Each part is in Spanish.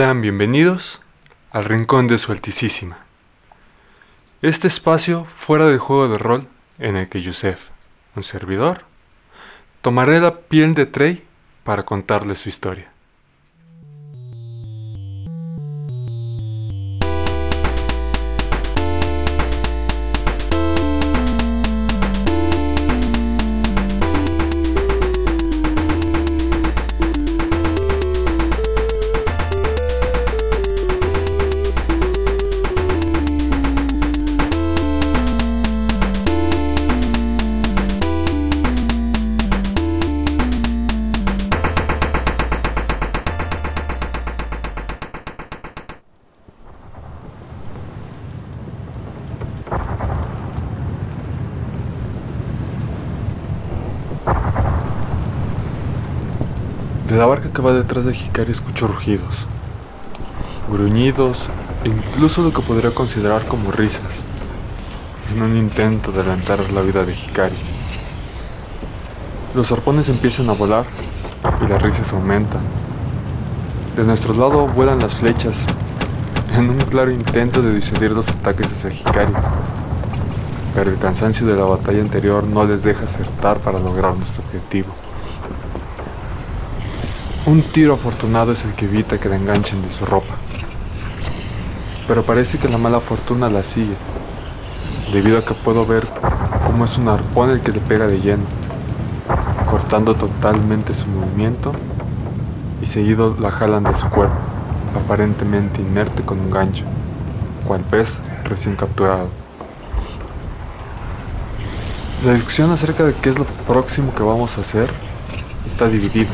Sean bienvenidos al Rincón de Su Altísima. Este espacio fuera del juego de rol en el que Yusef, un servidor, tomaré la piel de Trey para contarle su historia. La barca que va detrás de Hikari escucho rugidos, gruñidos e incluso lo que podría considerar como risas, en un intento de adelantar la vida de Hikari. Los arpones empiezan a volar y las risas aumentan. De nuestro lado vuelan las flechas, en un claro intento de disuadir los ataques hacia Hikari. Pero el cansancio de la batalla anterior no les deja acertar para lograr nuestro objetivo. Un tiro afortunado es el que evita que la enganchen de su ropa. Pero parece que la mala fortuna la sigue, debido a que puedo ver cómo es un arpón el que le pega de lleno, cortando totalmente su movimiento y seguido la jalan de su cuerpo, aparentemente inerte con un gancho, cual pez recién capturado. La discusión acerca de qué es lo próximo que vamos a hacer está dividida.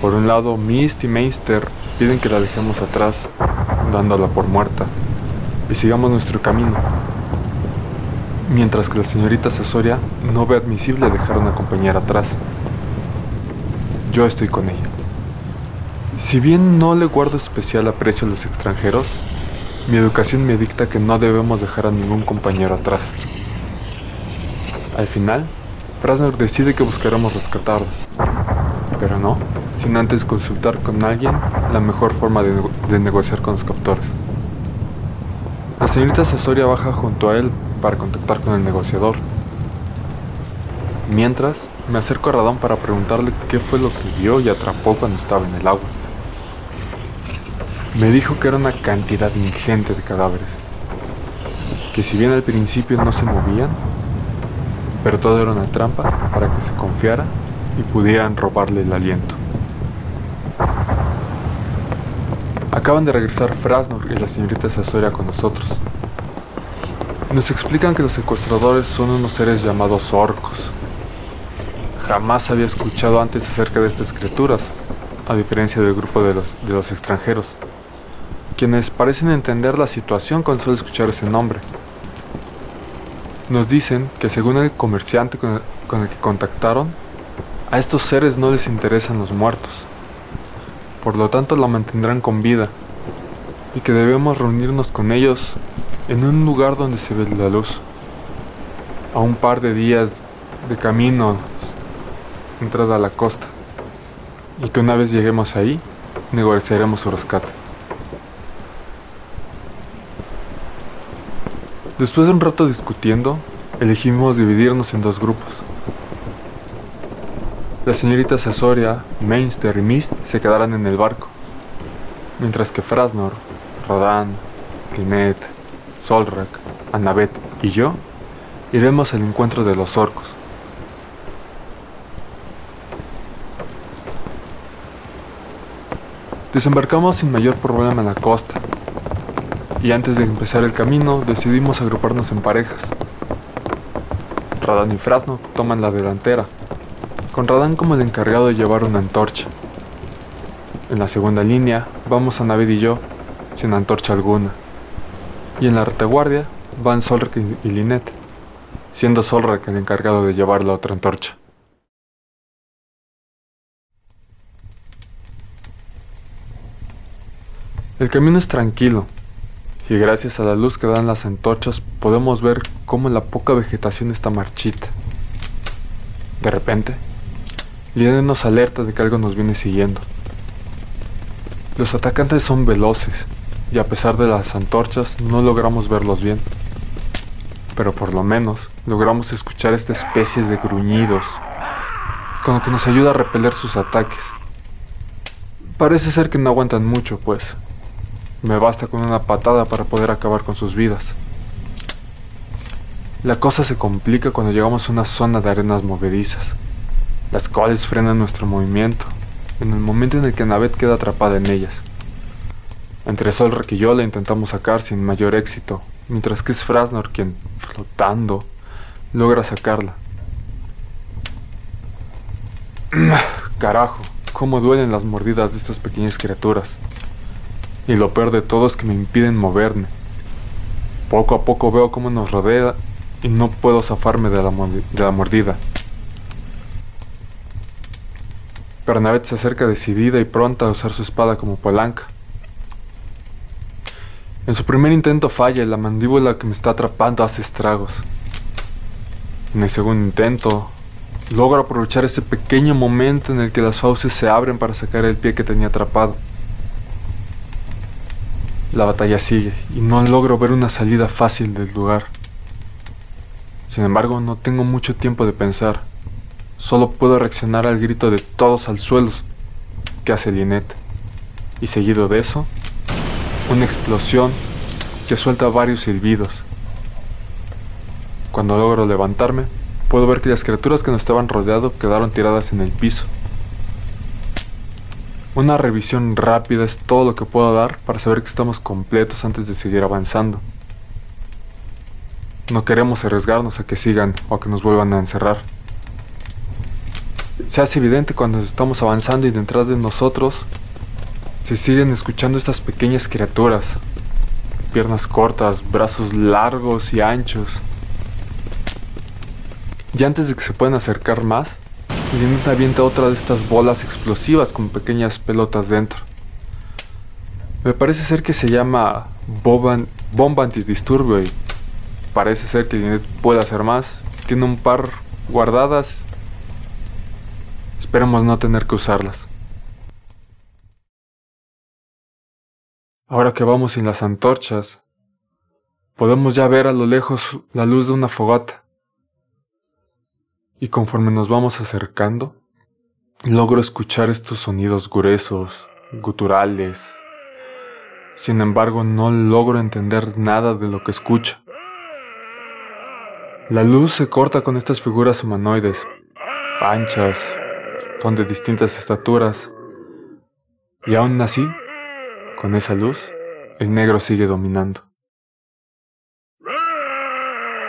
Por un lado, Mist y Meister piden que la dejemos atrás, dándola por muerta, y sigamos nuestro camino. Mientras que la señorita Sasoria no ve admisible dejar a una compañera atrás. Yo estoy con ella. Si bien no le guardo especial aprecio a los extranjeros, mi educación me dicta que no debemos dejar a ningún compañero atrás. Al final, Frasner decide que buscaremos rescatarla, pero no sin antes consultar con alguien la mejor forma de, de negociar con los captores. La señorita Sasoria baja junto a él para contactar con el negociador. Mientras, me acerco a Radón para preguntarle qué fue lo que vio y atrapó cuando estaba en el agua. Me dijo que era una cantidad ingente de cadáveres, que si bien al principio no se movían, pero todo era una trampa para que se confiara y pudieran robarle el aliento. Acaban de regresar Frasnor y la señorita Sasoria con nosotros. Nos explican que los secuestradores son unos seres llamados orcos. Jamás había escuchado antes acerca de estas criaturas, a diferencia del grupo de los, de los extranjeros, quienes parecen entender la situación con solo escuchar ese nombre. Nos dicen que según el comerciante con el, con el que contactaron, a estos seres no les interesan los muertos, por lo tanto la mantendrán con vida, y que debemos reunirnos con ellos en un lugar donde se ve la luz, a un par de días de camino entrada a la costa, y que una vez lleguemos ahí, negociaremos su rescate. Después de un rato discutiendo, elegimos dividirnos en dos grupos. La señorita Sasoria, Mainster y Mist se quedarán en el barco, mientras que Frasnor, Rodan, Clinet, Solrak, Annabeth y yo iremos al encuentro de los orcos. Desembarcamos sin mayor problema en la costa, y antes de empezar el camino decidimos agruparnos en parejas. Radan y Frasno toman la delantera, con Radan como el encargado de llevar una antorcha. En la segunda línea vamos a Navid y yo, sin antorcha alguna. Y en la retaguardia van Solrak y Linet, siendo Solrak el encargado de llevar la otra antorcha. El camino es tranquilo, y gracias a la luz que dan las antorchas podemos ver cómo la poca vegetación está marchita. De repente, Linet nos alerta de que algo nos viene siguiendo. Los atacantes son veloces y a pesar de las antorchas no logramos verlos bien. Pero por lo menos logramos escuchar esta especie de gruñidos, con lo que nos ayuda a repeler sus ataques. Parece ser que no aguantan mucho, pues. Me basta con una patada para poder acabar con sus vidas. La cosa se complica cuando llegamos a una zona de arenas movedizas, las cuales frenan nuestro movimiento en el momento en el que Navet queda atrapada en ellas. Entre Solrak y yo la intentamos sacar sin mayor éxito, mientras que es Frasnor quien, flotando, logra sacarla. Carajo, cómo duelen las mordidas de estas pequeñas criaturas. Y lo peor de todo es que me impiden moverme. Poco a poco veo cómo nos rodea y no puedo zafarme de la, de la mordida. Bernabet se acerca decidida y pronta a usar su espada como palanca. En su primer intento falla y la mandíbula que me está atrapando hace estragos. En el segundo intento, logro aprovechar ese pequeño momento en el que las fauces se abren para sacar el pie que tenía atrapado. La batalla sigue y no logro ver una salida fácil del lugar. Sin embargo, no tengo mucho tiempo de pensar. Solo puedo reaccionar al grito de todos al suelo que hace Lynette. Y seguido de eso, una explosión que suelta varios silbidos. Cuando logro levantarme, puedo ver que las criaturas que nos estaban rodeando quedaron tiradas en el piso. Una revisión rápida es todo lo que puedo dar para saber que estamos completos antes de seguir avanzando. No queremos arriesgarnos a que sigan o a que nos vuelvan a encerrar. Se hace evidente cuando estamos avanzando y detrás de nosotros se siguen escuchando estas pequeñas criaturas. Piernas cortas, brazos largos y anchos. Y antes de que se puedan acercar más, Lynette avienta otra de estas bolas explosivas con pequeñas pelotas dentro. Me parece ser que se llama bomba antidisturbio y parece ser que Lynette puede hacer más. Tiene un par guardadas. Esperemos no tener que usarlas. Ahora que vamos sin las antorchas, podemos ya ver a lo lejos la luz de una fogata. Y conforme nos vamos acercando, logro escuchar estos sonidos gruesos, guturales. Sin embargo, no logro entender nada de lo que escucho. La luz se corta con estas figuras humanoides, anchas, son de distintas estaturas, y aún así con esa luz, el negro sigue dominando.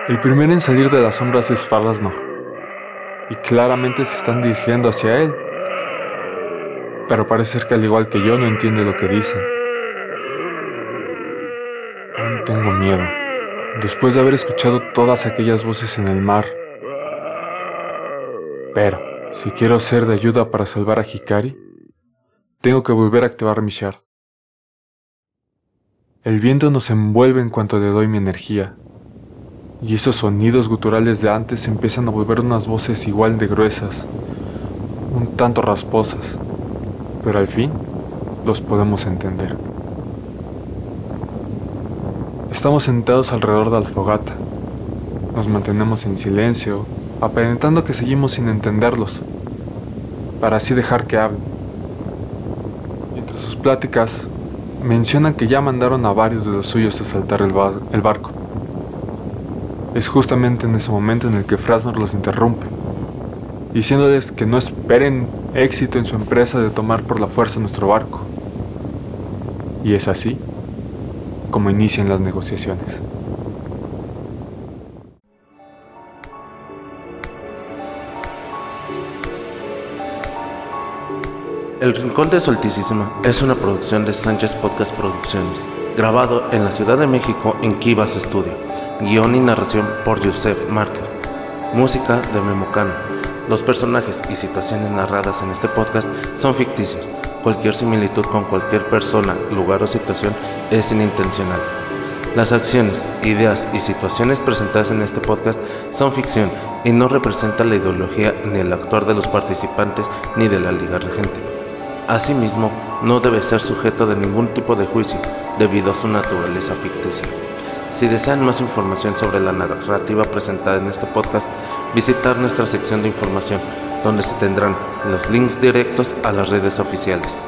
El primero en salir de las sombras es Farlasnor, y claramente se están dirigiendo hacia él. Pero parece ser que al igual que yo no entiende lo que dicen. Aún tengo miedo, después de haber escuchado todas aquellas voces en el mar. Pero, si quiero ser de ayuda para salvar a Hikari, tengo que volver a activar mi shard. El viento nos envuelve en cuanto le doy mi energía, y esos sonidos guturales de antes empiezan a volver unas voces igual de gruesas, un tanto rasposas, pero al fin los podemos entender. Estamos sentados alrededor de la fogata, nos mantenemos en silencio, aparentando que seguimos sin entenderlos, para así dejar que hablen. Mientras sus pláticas mencionan que ya mandaron a varios de los suyos a saltar el, barco. Es justamente en ese momento en el que Frasnor los interrumpe, diciéndoles que no esperen éxito en su empresa de tomar por la fuerza nuestro barco. Y es así como inician las negociaciones. El Rincón de Solticísima es una producción de Sánchez Podcast Producciones, grabado en la Ciudad de México en Kivas Studio. Guión y narración por Yusef Márquez. Música de Memocano. Los personajes y situaciones narradas en este podcast son ficticios. Cualquier similitud con cualquier persona, lugar o situación es inintencional. Las acciones, ideas y situaciones presentadas en este podcast son ficción y no representan la ideología ni el actuar de los participantes ni de la Liga Regente. Asimismo, no debe ser sujeto de ningún tipo de juicio debido a su naturaleza ficticia. Si desean más información sobre la narrativa presentada en este podcast, visitar nuestra sección de información, donde se tendrán los links directos a las redes oficiales.